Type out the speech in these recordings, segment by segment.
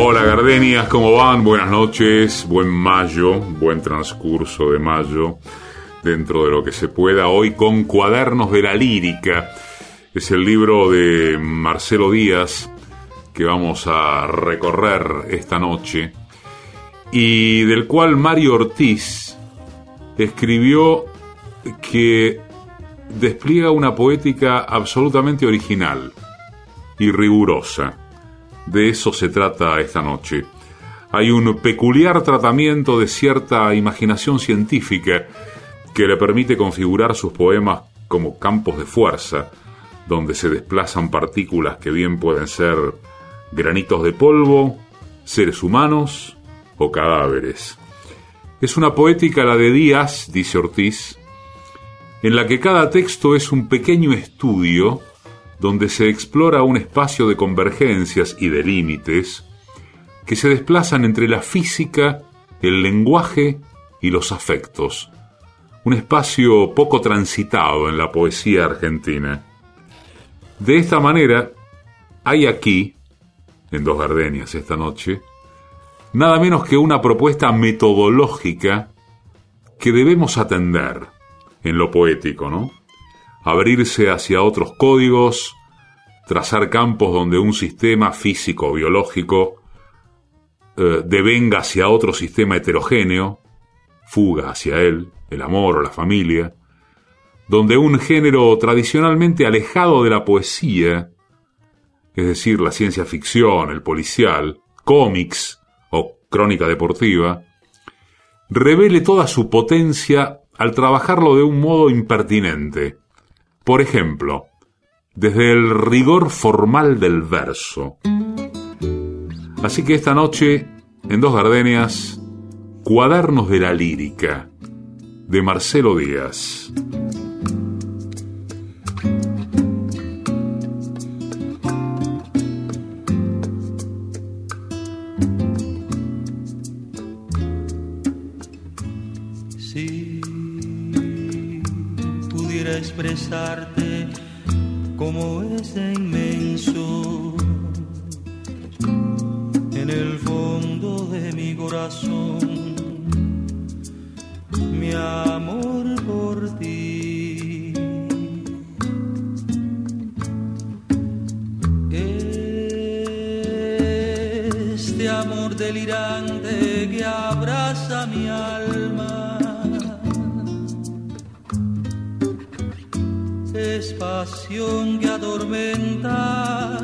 Hola Gardenias, ¿cómo van? Buenas noches, buen mayo, buen transcurso de mayo, dentro de lo que se pueda hoy con Cuadernos de la Lírica. Es el libro de Marcelo Díaz que vamos a recorrer esta noche y del cual Mario Ortiz escribió que despliega una poética absolutamente original y rigurosa. De eso se trata esta noche. Hay un peculiar tratamiento de cierta imaginación científica que le permite configurar sus poemas como campos de fuerza, donde se desplazan partículas que bien pueden ser granitos de polvo, seres humanos o cadáveres. Es una poética la de Díaz, dice Ortiz, en la que cada texto es un pequeño estudio donde se explora un espacio de convergencias y de límites que se desplazan entre la física, el lenguaje y los afectos. Un espacio poco transitado en la poesía argentina. De esta manera, hay aquí, en Dos Gardenias esta noche, nada menos que una propuesta metodológica que debemos atender en lo poético, ¿no? Abrirse hacia otros códigos, trazar campos donde un sistema físico biológico eh, devenga hacia otro sistema heterogéneo, fuga hacia él, el amor o la familia, donde un género tradicionalmente alejado de la poesía, es decir, la ciencia ficción, el policial, cómics o crónica deportiva, revele toda su potencia al trabajarlo de un modo impertinente. Por ejemplo, desde el rigor formal del verso. Así que esta noche, en Dos Gardenias, Cuadernos de la Lírica, de Marcelo Díaz. expresarte como ese inmenso en el fondo de mi corazón, mi amor por ti. Este amor delirante que abraza mi alma es pasión que atormenta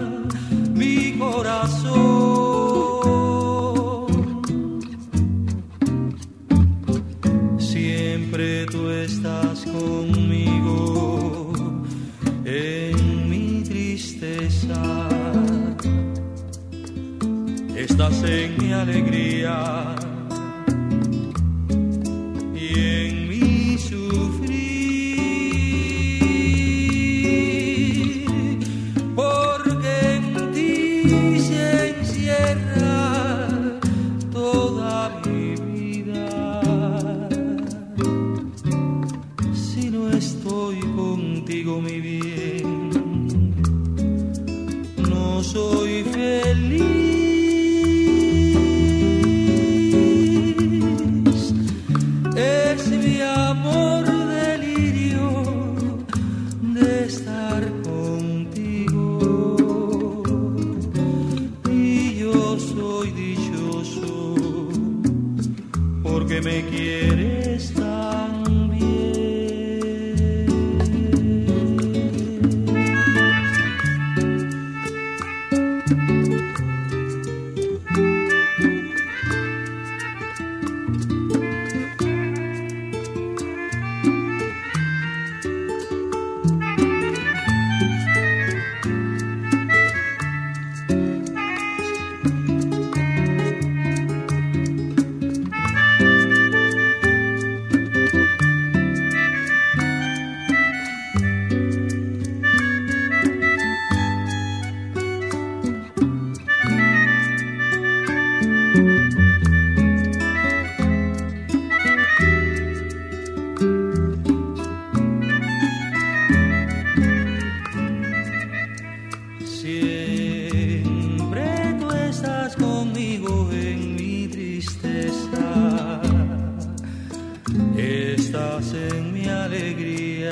mi corazón. Siempre tú estás conmigo en mi tristeza. Estás en mi alegría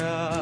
yeah.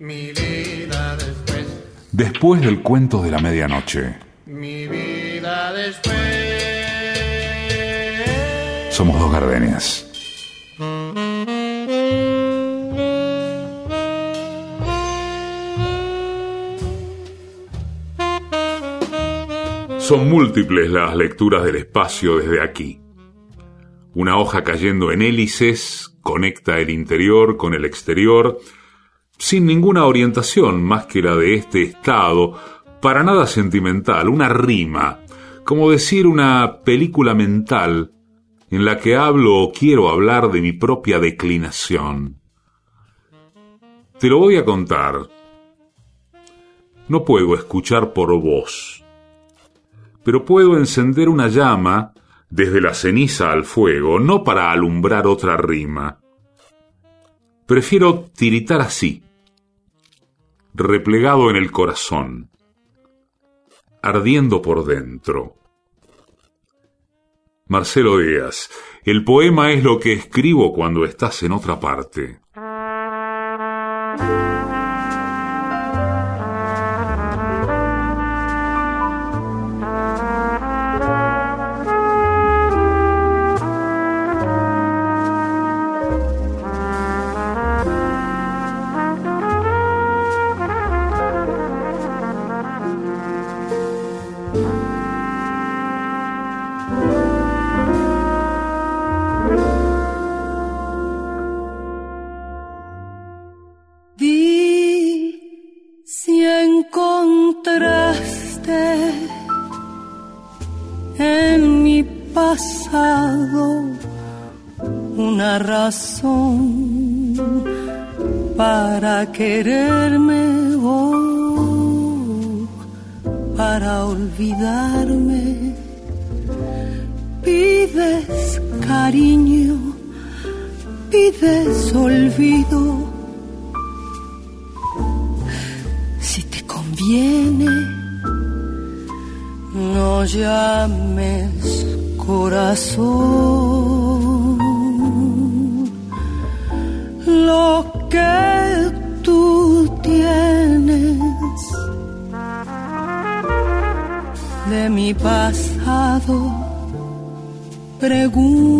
Mi vida después, Después del cuento de la medianoche, mi vida después. somos dos gardenias. Son múltiples las lecturas del espacio desde aquí. Una hoja cayendo en hélices conecta el interior con el exterior, sin ninguna orientación más que la de este estado, para nada sentimental, una rima, como decir una película mental en la que hablo o quiero hablar de mi propia declinación. Te lo voy a contar. No puedo escuchar por vos, pero puedo encender una llama desde la ceniza al fuego, no para alumbrar otra rima. Prefiero tiritar así, replegado en el corazón, ardiendo por dentro. Marcelo Díaz, el poema es lo que escribo cuando estás en otra parte. Pasado una razón para quererme o para olvidarme. Pides cariño, pides olvido. Si te conviene, no llames corazón. Lo que tú tienes de mi pasado, preguntas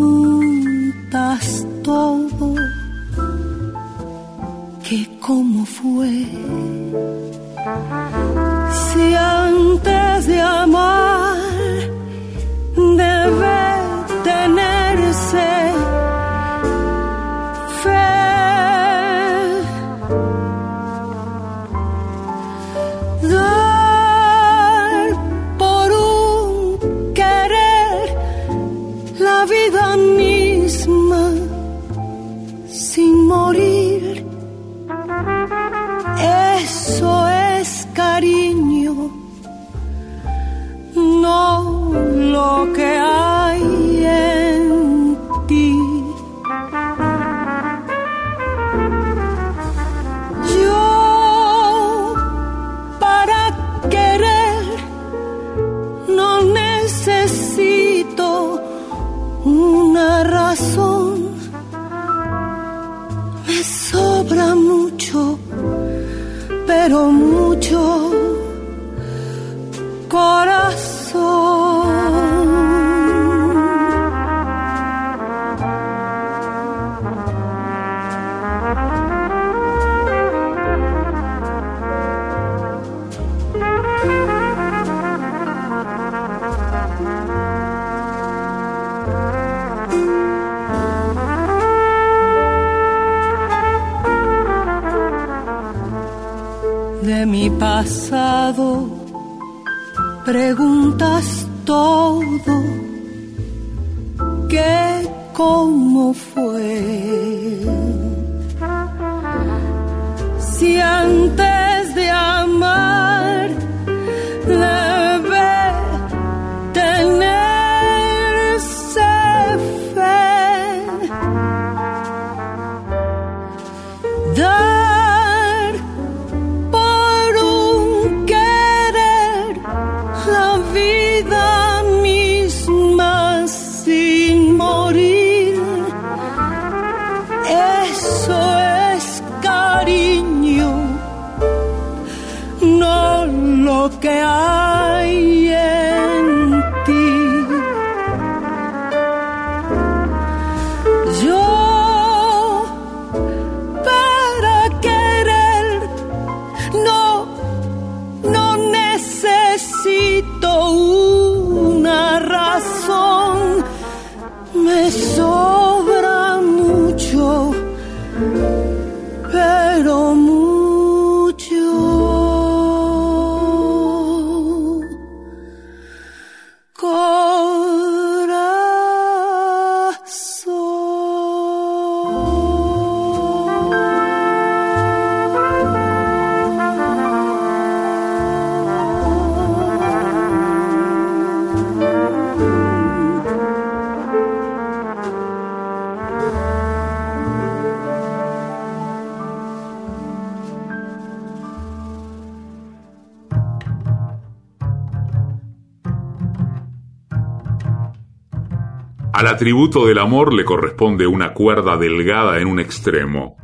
atributo del amor le corresponde una cuerda delgada en un extremo.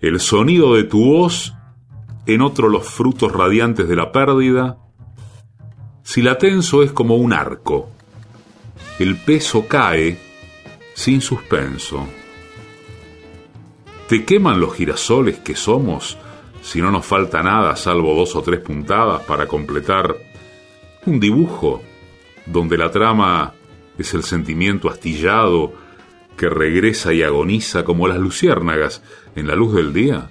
El sonido de tu voz, en otro los frutos radiantes de la pérdida. Si la tenso es como un arco. El peso cae sin suspenso. ¿Te queman los girasoles que somos si no nos falta nada salvo dos o tres puntadas para completar un dibujo donde la trama es el sentimiento astillado que regresa y agoniza como las luciérnagas en la luz del día?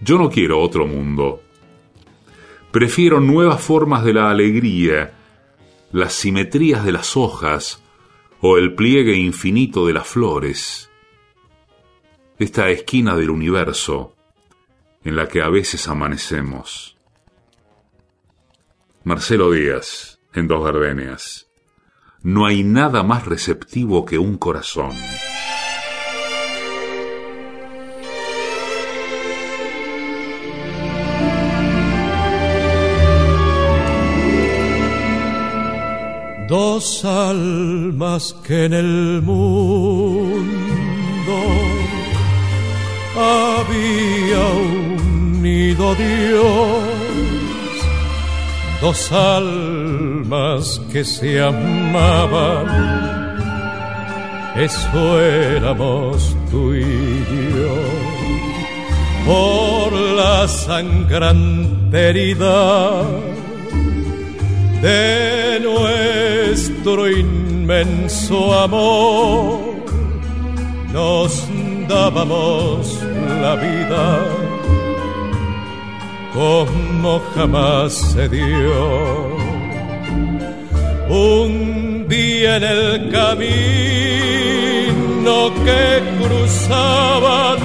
Yo no quiero otro mundo. Prefiero nuevas formas de la alegría, las simetrías de las hojas o el pliegue infinito de las flores. Esta esquina del universo en la que a veces amanecemos. Marcelo Díaz, en Dos Gardenias. No hay nada más receptivo que un corazón. Dos almas que en el mundo había unido Dios. Dos almas que se amaban, eso éramos tú y yo. Por la sangrante herida de nuestro inmenso amor nos dábamos la vida como jamás se dio. Un día en el camino que cruzaban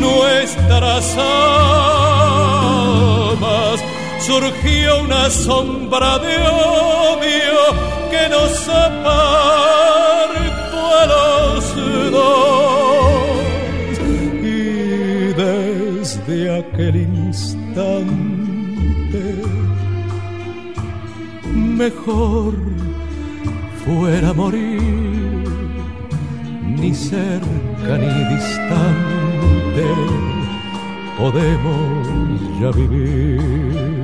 nuestras almas surgió una sombra de odio que nos apartó a los dos. Desde aquel instante, mejor fuera morir, ni cerca ni distante podemos ya vivir.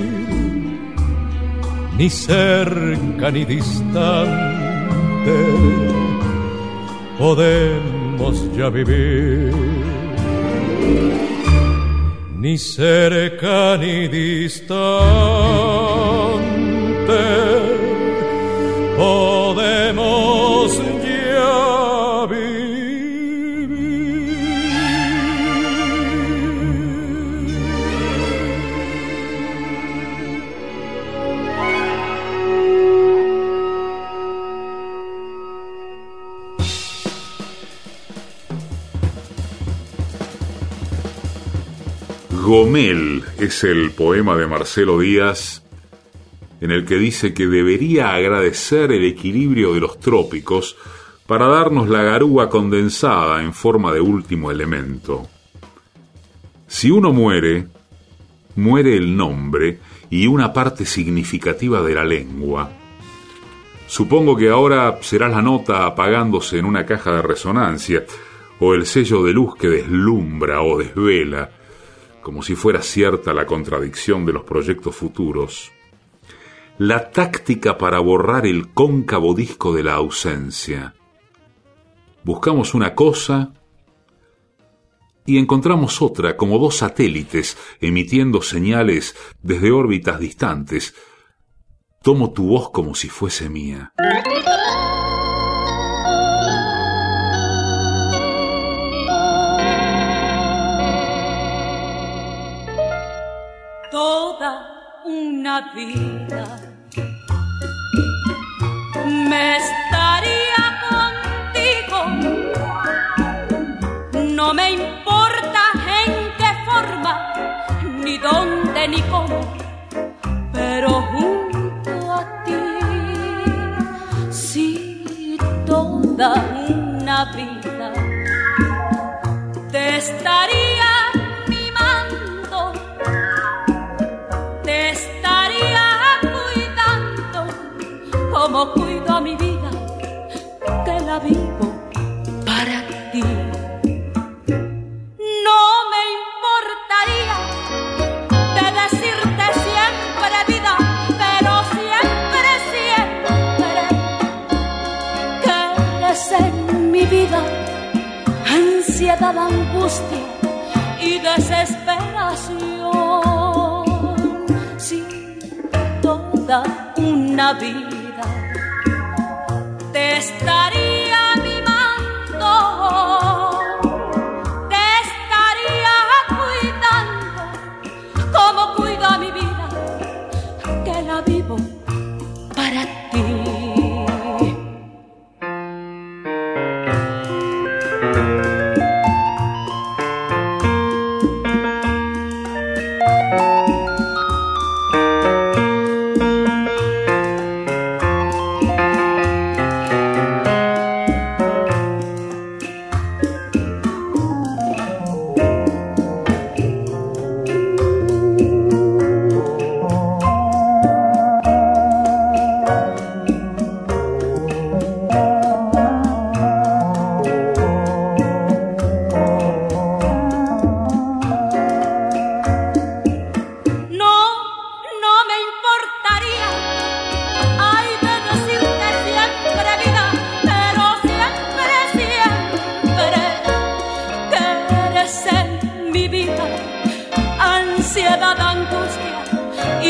ni cerca ni distante, podemos ya vivir. Ni cerca ni distante, Gomel es el poema de Marcelo Díaz en el que dice que debería agradecer el equilibrio de los trópicos para darnos la garúa condensada en forma de último elemento. Si uno muere, muere el nombre y una parte significativa de la lengua. Supongo que ahora será la nota apagándose en una caja de resonancia, o el sello de luz que deslumbra o desvela, como si fuera cierta la contradicción de los proyectos futuros. La táctica para borrar el cóncavo disco de la ausencia. Buscamos una cosa y encontramos otra como dos satélites emitiendo señales desde órbitas distantes. Tomo tu voz como si fuese mía. Una vida. Me estaría contigo, no me importa en qué forma, ni dónde, ni cómo, pero junto a ti, sí, toda una vida. Te estaría como cuido mi vida, que la vivo para ti. No me importaría de decirte siempre vida, pero siempre, siempre que eres en mi vida ansiedad, angustia y desesperación sí, toda una vida te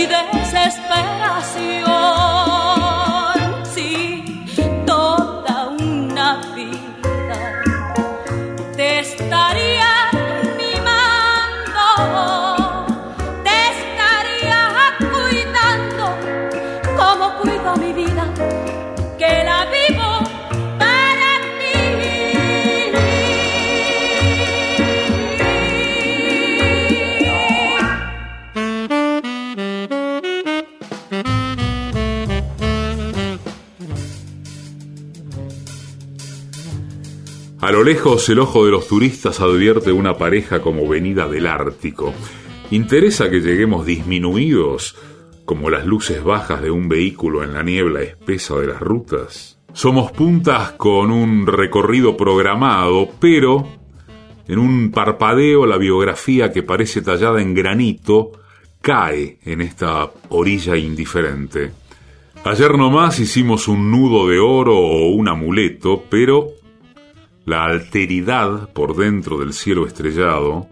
y desesperación. A lo lejos el ojo de los turistas advierte una pareja como venida del Ártico. ¿Interesa que lleguemos disminuidos como las luces bajas de un vehículo en la niebla espesa de las rutas? Somos puntas con un recorrido programado, pero en un parpadeo la biografía que parece tallada en granito cae en esta orilla indiferente. Ayer nomás hicimos un nudo de oro o un amuleto, pero la alteridad por dentro del cielo estrellado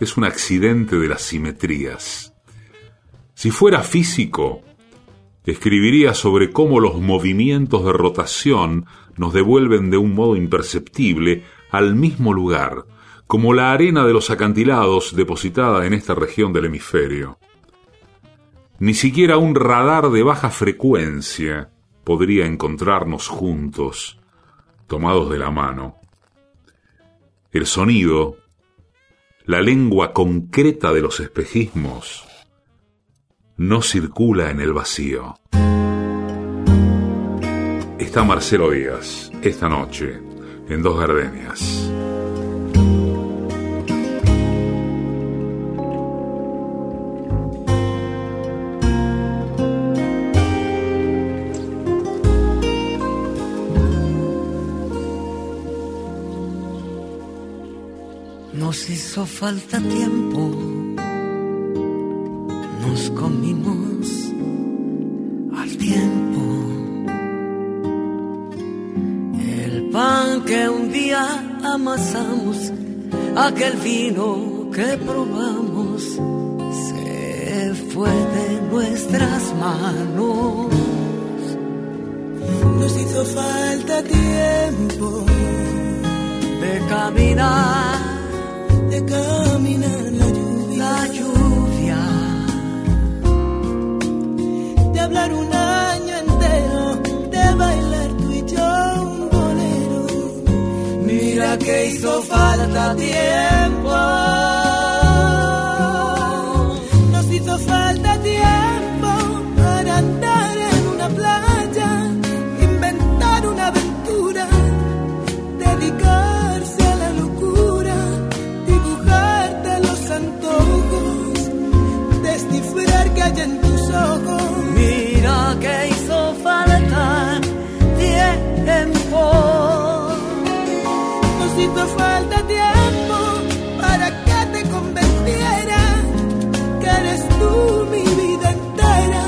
es un accidente de las simetrías. Si fuera físico, escribiría sobre cómo los movimientos de rotación nos devuelven de un modo imperceptible al mismo lugar, como la arena de los acantilados depositada en esta región del hemisferio. Ni siquiera un radar de baja frecuencia podría encontrarnos juntos, tomados de la mano el sonido, la lengua concreta de los espejismos, no circula en el vacío. Está Marcelo Díaz, esta noche, en Dos Gardenias. Hizo falta tiempo, nos comimos al tiempo. El pan que un día amasamos, aquel vino que probamos, se fue de nuestras manos. Nos hizo falta tiempo de caminar de caminar la lluvia, la lluvia, de hablar un año entero, de bailar tú y yo un bolero. Mira que hizo falta tiempo. Hizo falta tiempo para que te convenciera que eres tú mi vida entera,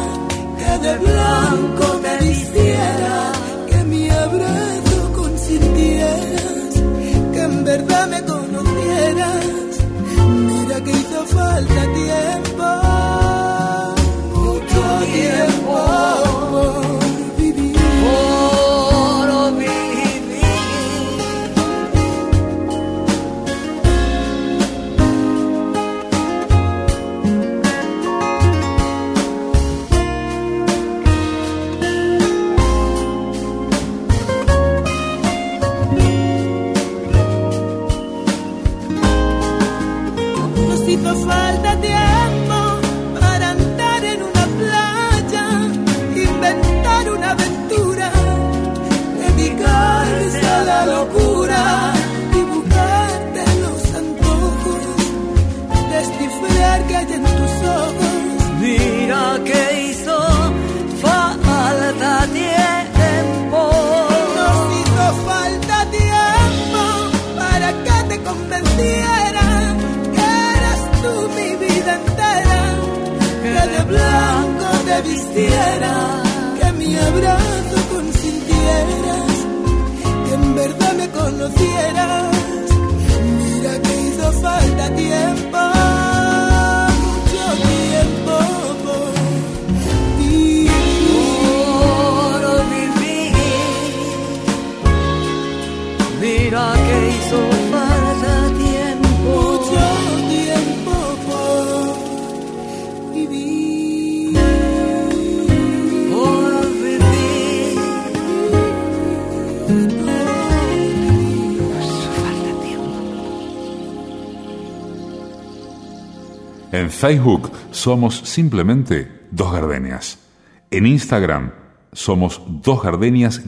que de blanco me vistiera, que mi abrazo consintieras, que en verdad me conocieras. Mira que hizo falta tiempo, que mi abrazo consintieras, que en verdad me conocieras. Mira que hizo falta tiempo, Facebook somos simplemente Dos Gardenias. En Instagram somos Dos Gardenias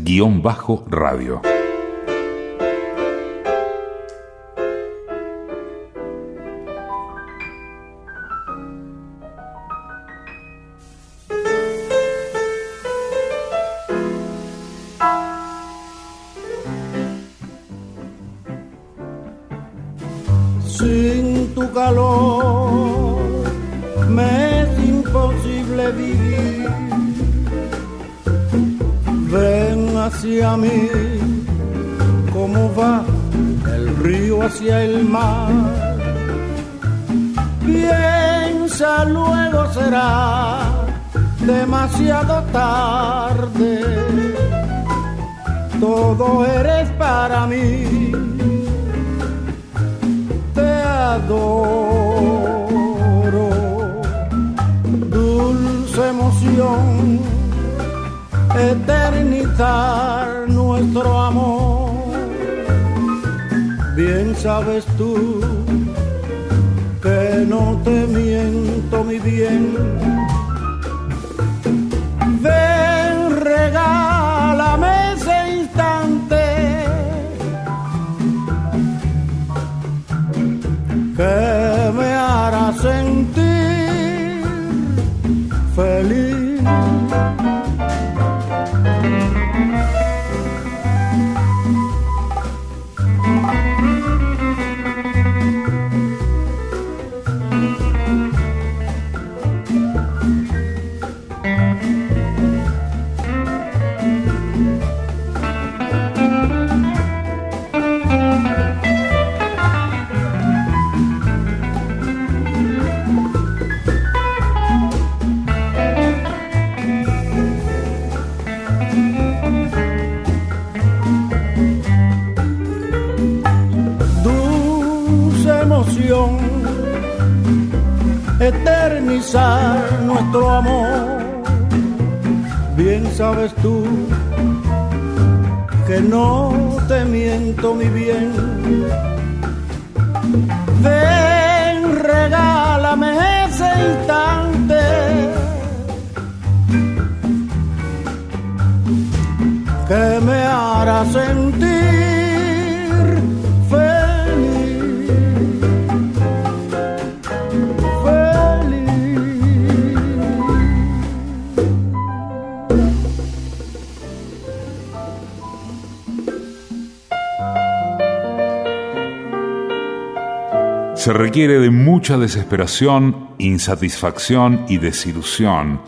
desesperación, insatisfacción y desilusión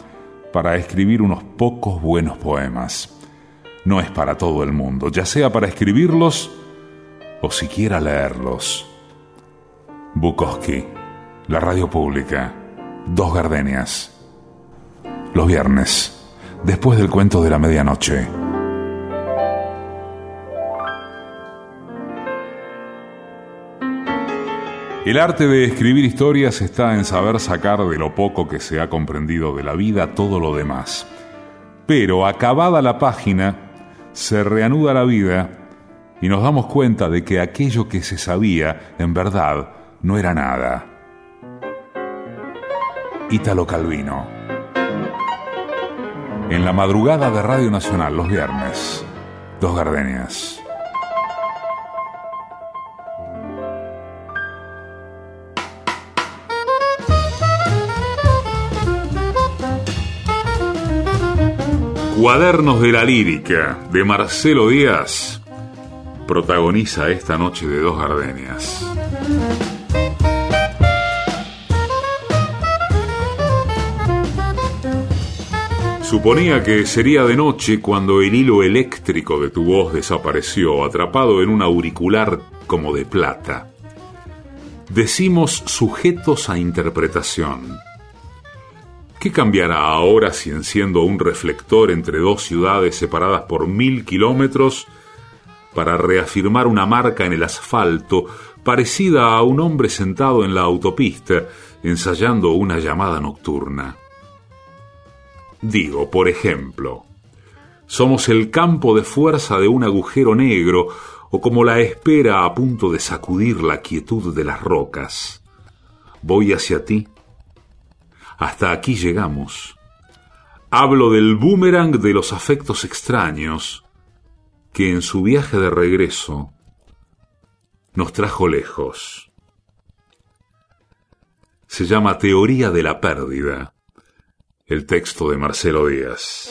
para escribir unos pocos buenos poemas. No es para todo el mundo, ya sea para escribirlos o siquiera leerlos. Bukowski, la radio pública, Dos Gardenias. Los viernes, después del cuento de la medianoche. El arte de escribir historias está en saber sacar de lo poco que se ha comprendido de la vida todo lo demás. Pero acabada la página, se reanuda la vida y nos damos cuenta de que aquello que se sabía, en verdad, no era nada. Ítalo Calvino. En la madrugada de Radio Nacional, los viernes, Dos Gardenias. Cuadernos de la Lírica de Marcelo Díaz protagoniza esta noche de dos gardenias. Suponía que sería de noche cuando el hilo eléctrico de tu voz desapareció, atrapado en un auricular como de plata. Decimos sujetos a interpretación. ¿Qué cambiará ahora si enciendo un reflector entre dos ciudades separadas por mil kilómetros para reafirmar una marca en el asfalto parecida a un hombre sentado en la autopista ensayando una llamada nocturna? Digo, por ejemplo, somos el campo de fuerza de un agujero negro o como la espera a punto de sacudir la quietud de las rocas. Voy hacia ti hasta aquí llegamos. Hablo del boomerang de los afectos extraños, que en su viaje de regreso nos trajo lejos. Se llama Teoría de la Pérdida, el texto de Marcelo Díaz.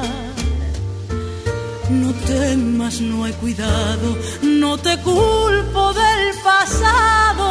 No temas, no hay cuidado, no te culpo del pasado.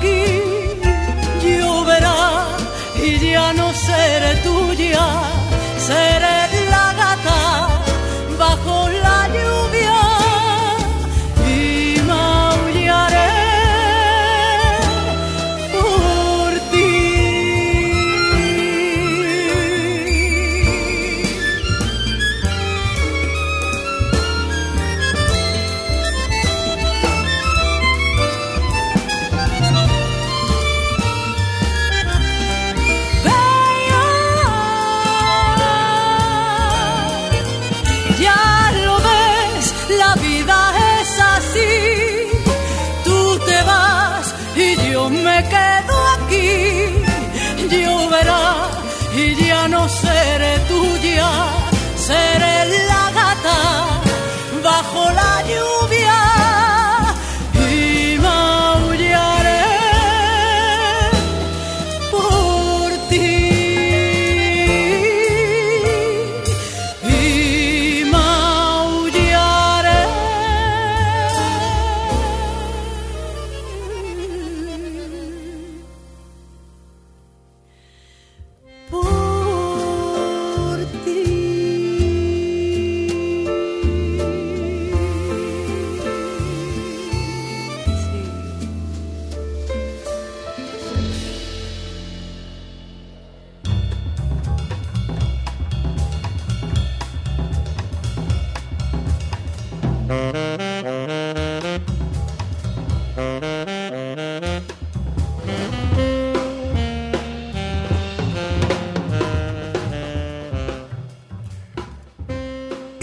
Aquí. Lloverá y ya no seré tuya, seré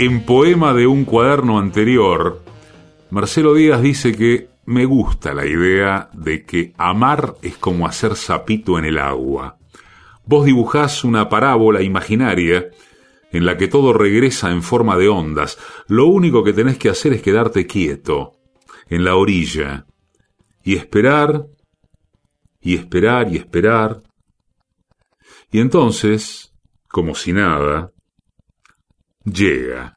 En poema de un cuaderno anterior, Marcelo Díaz dice que me gusta la idea de que amar es como hacer sapito en el agua. Vos dibujás una parábola imaginaria en la que todo regresa en forma de ondas. Lo único que tenés que hacer es quedarte quieto, en la orilla, y esperar, y esperar, y esperar. Y entonces, como si nada, llega.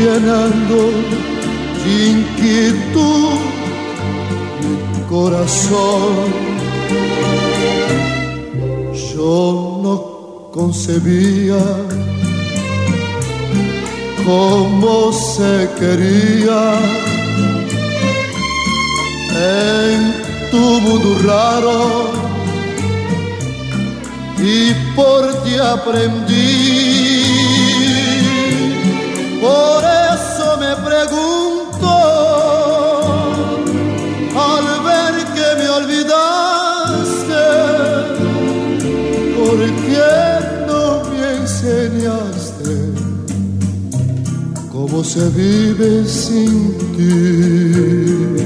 llenando de inquietud mi corazón. Yo no concebía cómo se quería en tu mundo raro y por ti aprendí. Por eso me pregunto al ver que me olvidaste, ¿por qué no me enseñaste cómo se vive sin ti?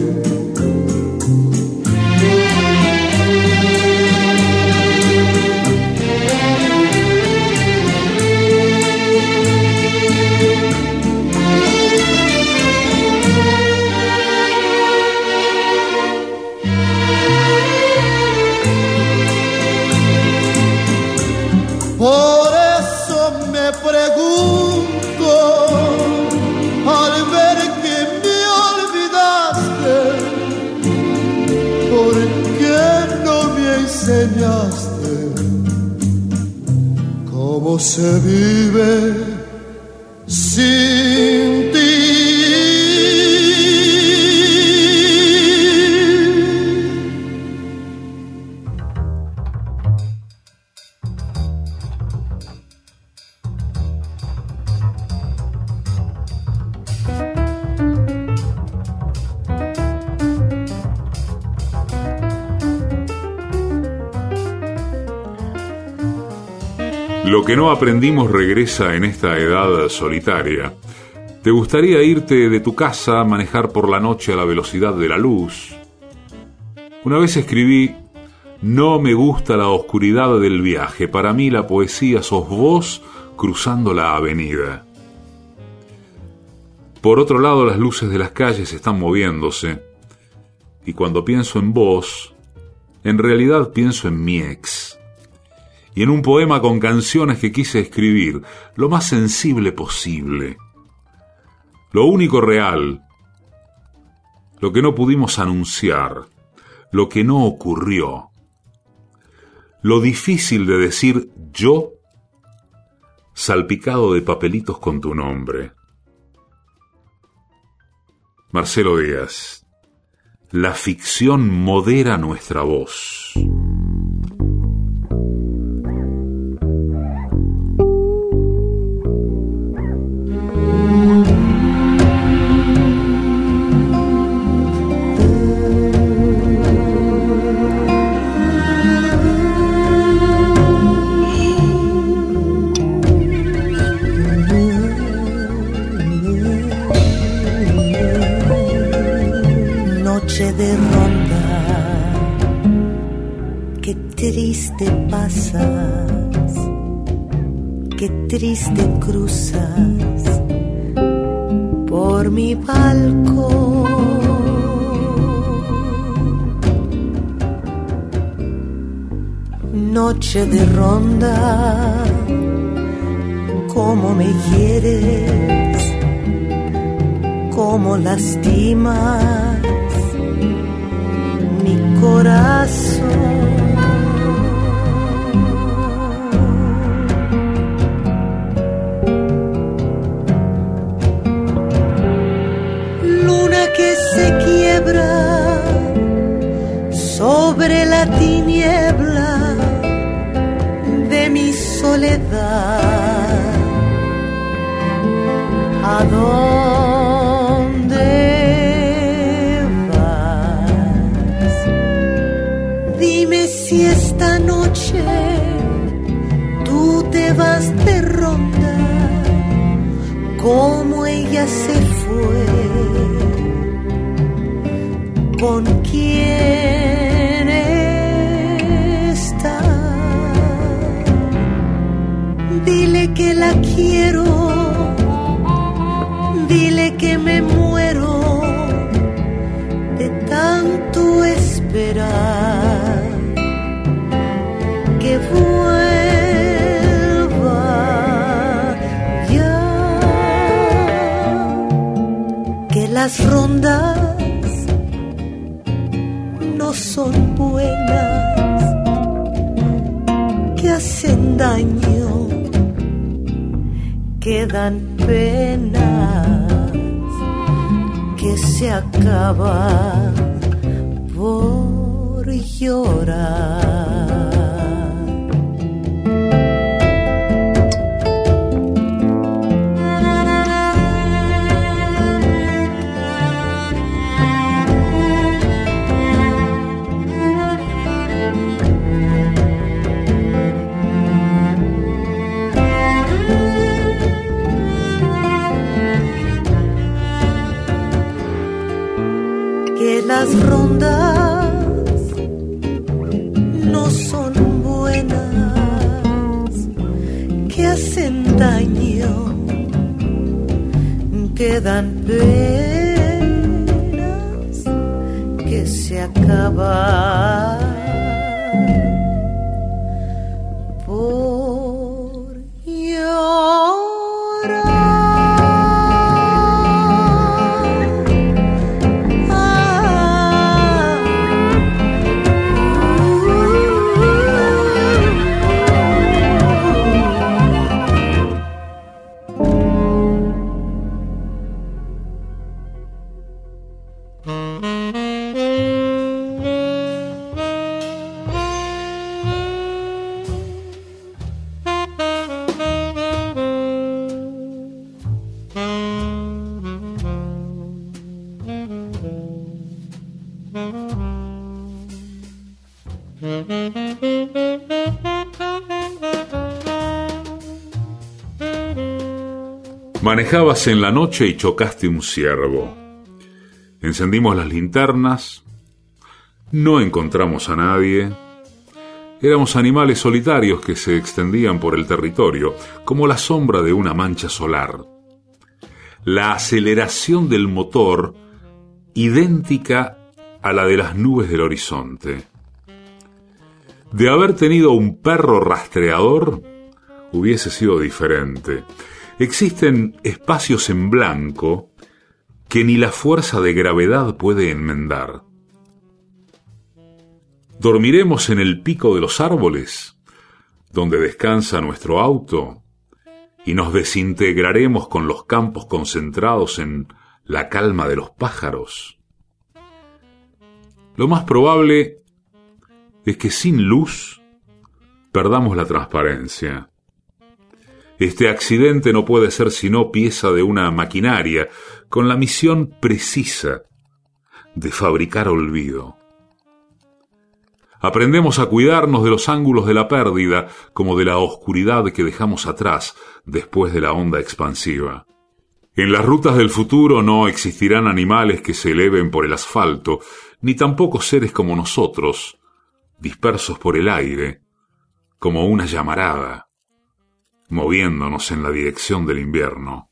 Se vive aprendimos regresa en esta edad solitaria. ¿Te gustaría irte de tu casa, manejar por la noche a la velocidad de la luz? Una vez escribí, no me gusta la oscuridad del viaje, para mí la poesía sos vos cruzando la avenida. Por otro lado, las luces de las calles están moviéndose, y cuando pienso en vos, en realidad pienso en mi ex y en un poema con canciones que quise escribir lo más sensible posible. Lo único real, lo que no pudimos anunciar, lo que no ocurrió, lo difícil de decir yo salpicado de papelitos con tu nombre. Marcelo Díaz, la ficción modera nuestra voz. Triste cruzas por mi balcón. Noche de ronda, cómo me quieres, cómo lastimas Manejabas en la noche y chocaste un ciervo. Encendimos las linternas, no encontramos a nadie. Éramos animales solitarios que se extendían por el territorio, como la sombra de una mancha solar. La aceleración del motor idéntica a la de las nubes del horizonte. De haber tenido un perro rastreador, hubiese sido diferente. Existen espacios en blanco que ni la fuerza de gravedad puede enmendar. ¿Dormiremos en el pico de los árboles, donde descansa nuestro auto, y nos desintegraremos con los campos concentrados en la calma de los pájaros? Lo más probable es que sin luz perdamos la transparencia. Este accidente no puede ser sino pieza de una maquinaria con la misión precisa de fabricar olvido. Aprendemos a cuidarnos de los ángulos de la pérdida como de la oscuridad que dejamos atrás después de la onda expansiva. En las rutas del futuro no existirán animales que se eleven por el asfalto, ni tampoco seres como nosotros, dispersos por el aire, como una llamarada moviéndonos en la dirección del invierno.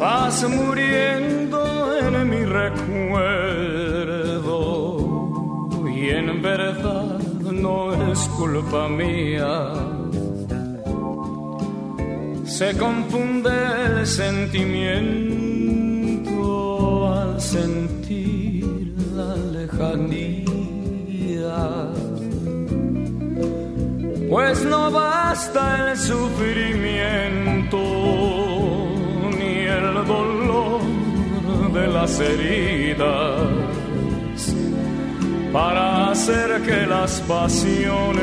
vas muriendo y en verdad no es culpa mía. Se confunde el sentimiento al sentir la lejanía. Pues no basta el sufrimiento ni el dolor de las heridas para hacer que las pasiones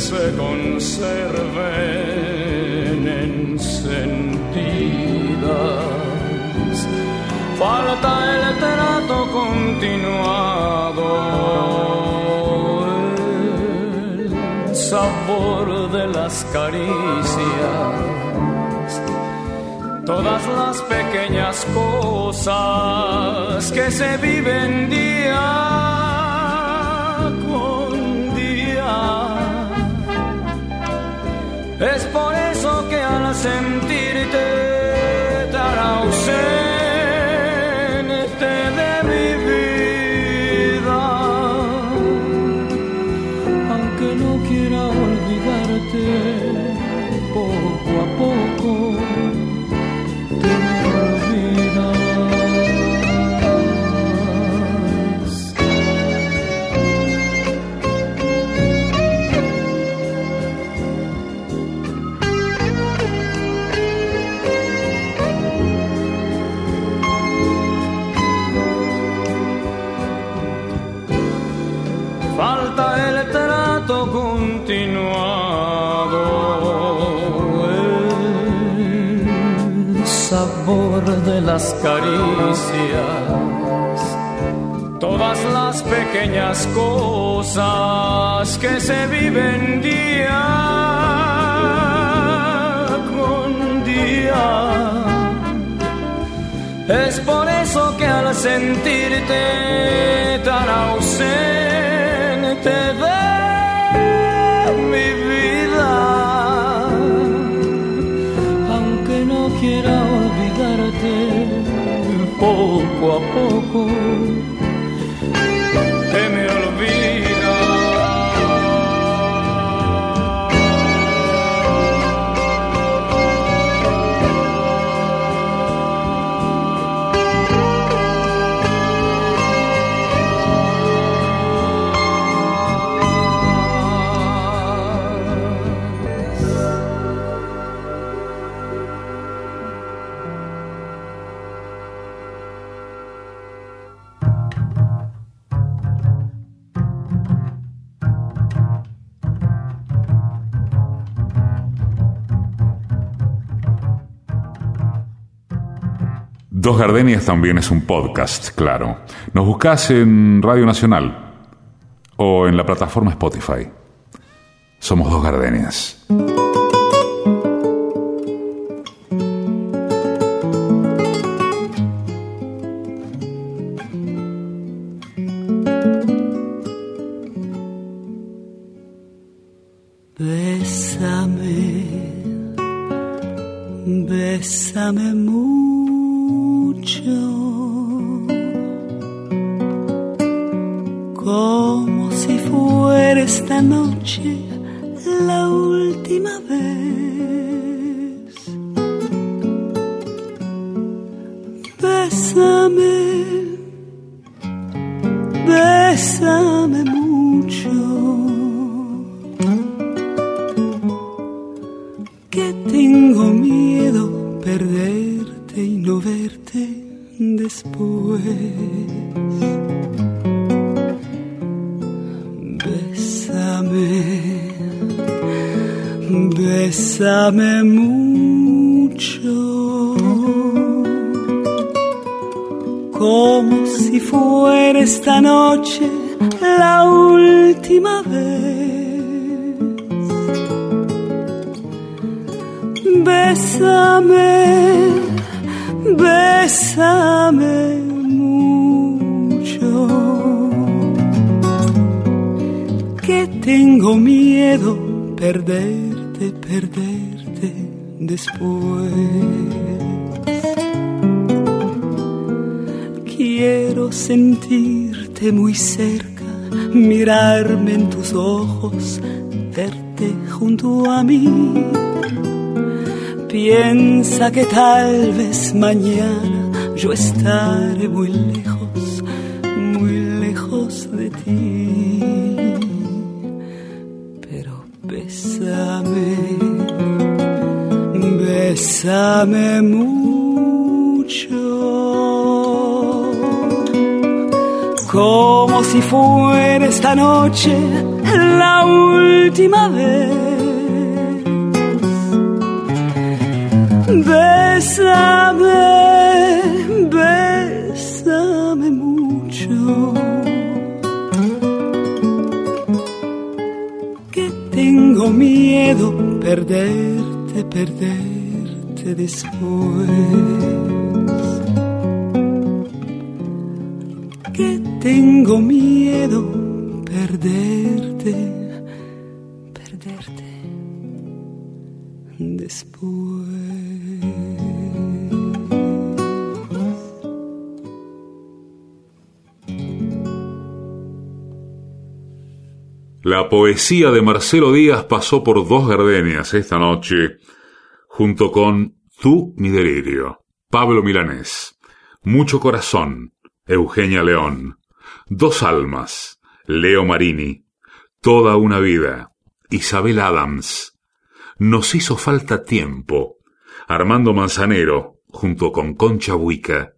se conserven encendidas. Falta el trato continuado, el sabor de las caricias, todas las pequeñas cosas que se viven día con día. Es por eso que al sentirte continuado, el sabor de las caricias, todas las pequeñas cosas que se viven día con día. Es por eso que al sentirte tan ausente poco a poco Dos Gardenias también es un podcast, claro. Nos buscás en Radio Nacional o en la plataforma Spotify. Somos Dos Gardenias. Piensa que tal vez mañana yo estaré muy lejos, muy lejos de ti. Pero bésame, bésame mucho, como si fuera esta noche la última vez. Bésame, bésame mucho. Que tengo perderte, perderte después. Que tengo miedo perderte, perderte después. La poesía de Marcelo Díaz pasó por dos gardenias esta noche, junto con Tú, mi delirio, Pablo Milanés, Mucho Corazón, Eugenia León, Dos Almas, Leo Marini, Toda una vida, Isabel Adams, Nos hizo falta tiempo, Armando Manzanero, junto con Concha Buica,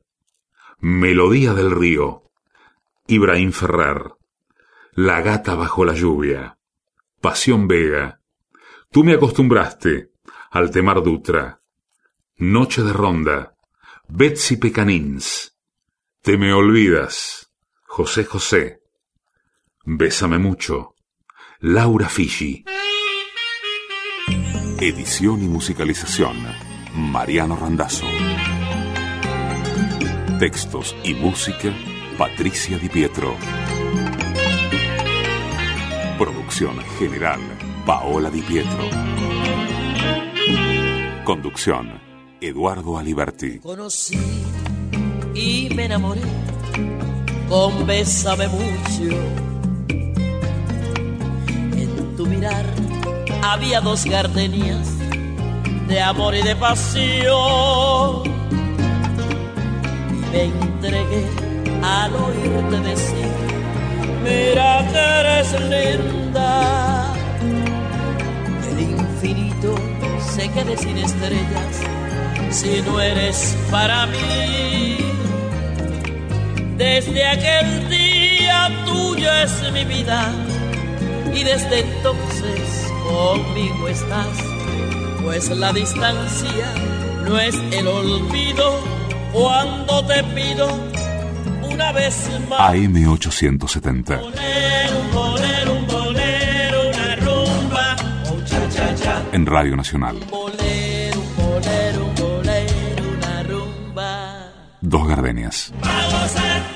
Melodía del Río, Ibrahim Ferrer, La gata bajo la lluvia, Pasión Vega, Tú me acostumbraste, Altemar Dutra, Noche de Ronda, Betsy Pecanins, Te me olvidas, José José, Bésame mucho, Laura Fiji. Edición y musicalización, Mariano Randazzo. Textos y música, Patricia Di Pietro. General, Paola Di Pietro. Conducción, Eduardo Aliberti. Conocí y me enamoré con Bésame mucho. En tu mirar había dos gardenias de amor y de pasión. Me entregué al oírte decir, mira que eres linda. El infinito se quede sin estrellas si no eres para mí. Desde aquel día tuyo es mi vida y desde entonces conmigo estás, pues la distancia no es el olvido cuando te pido una vez más. AM870. Bolero, un bolero, un bolero, una rumba, oh cha cha cha. En Radio Nacional. Bolero, un bolero, un bolero, una rumba. Dos gardenias. Vamos a